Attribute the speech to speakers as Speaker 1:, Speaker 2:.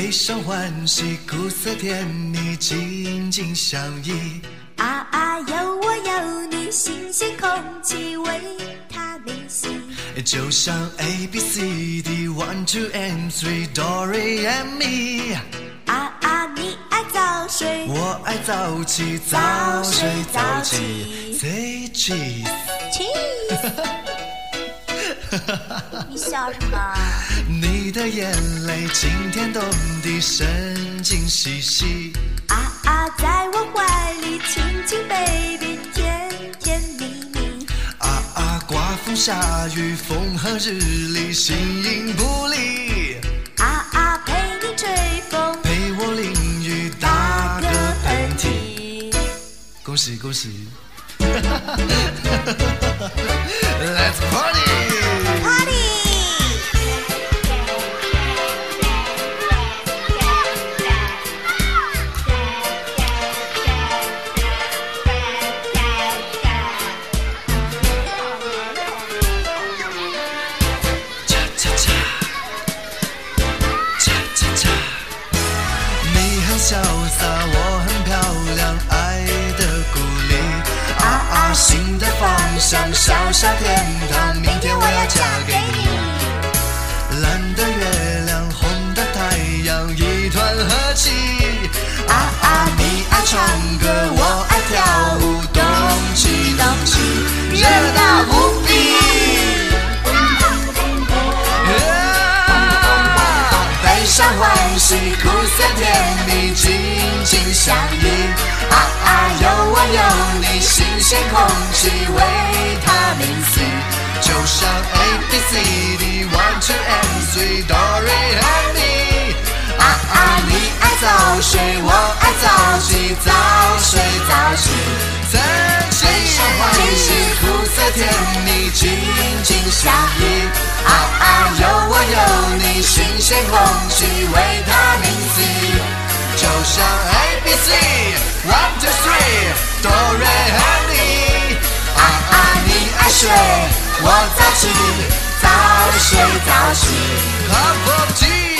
Speaker 1: 悲伤欢喜，苦涩甜蜜，紧紧相依。
Speaker 2: 啊啊，有我有你，新鲜空气，维他命 C。
Speaker 1: 就像 A B C D one two and three do re and me。
Speaker 2: 啊啊，你爱早睡，
Speaker 1: 我爱早起，早睡早起，say cheese。
Speaker 2: cheese。你笑什么？
Speaker 1: 你的眼泪惊天动地，神经兮兮。
Speaker 2: 啊啊，在我怀里亲亲 baby，甜甜蜜蜜。
Speaker 1: 啊啊，刮风下雨，风和日丽，形影不离。
Speaker 2: 啊啊，陪你吹风，
Speaker 1: 陪我淋雨，打个喷嚏。恭喜恭喜潇洒，我很漂亮，爱的鼓励。啊啊，新的方向，小小天堂，明天我要嫁给你。悲伤欢喜，苦涩甜蜜，紧紧相依。啊啊，有我有你，新鲜空气，维他命 C，就像 A B C D one two M three do re and mi。啊啊，你爱早睡，我爱早起，早睡早起，曾经欢喜，你，新鲜空气，维他命 C，就像 A B C one two three 多瑞和你。啊啊，你爱睡，我早起，早睡早起，Cup of tea。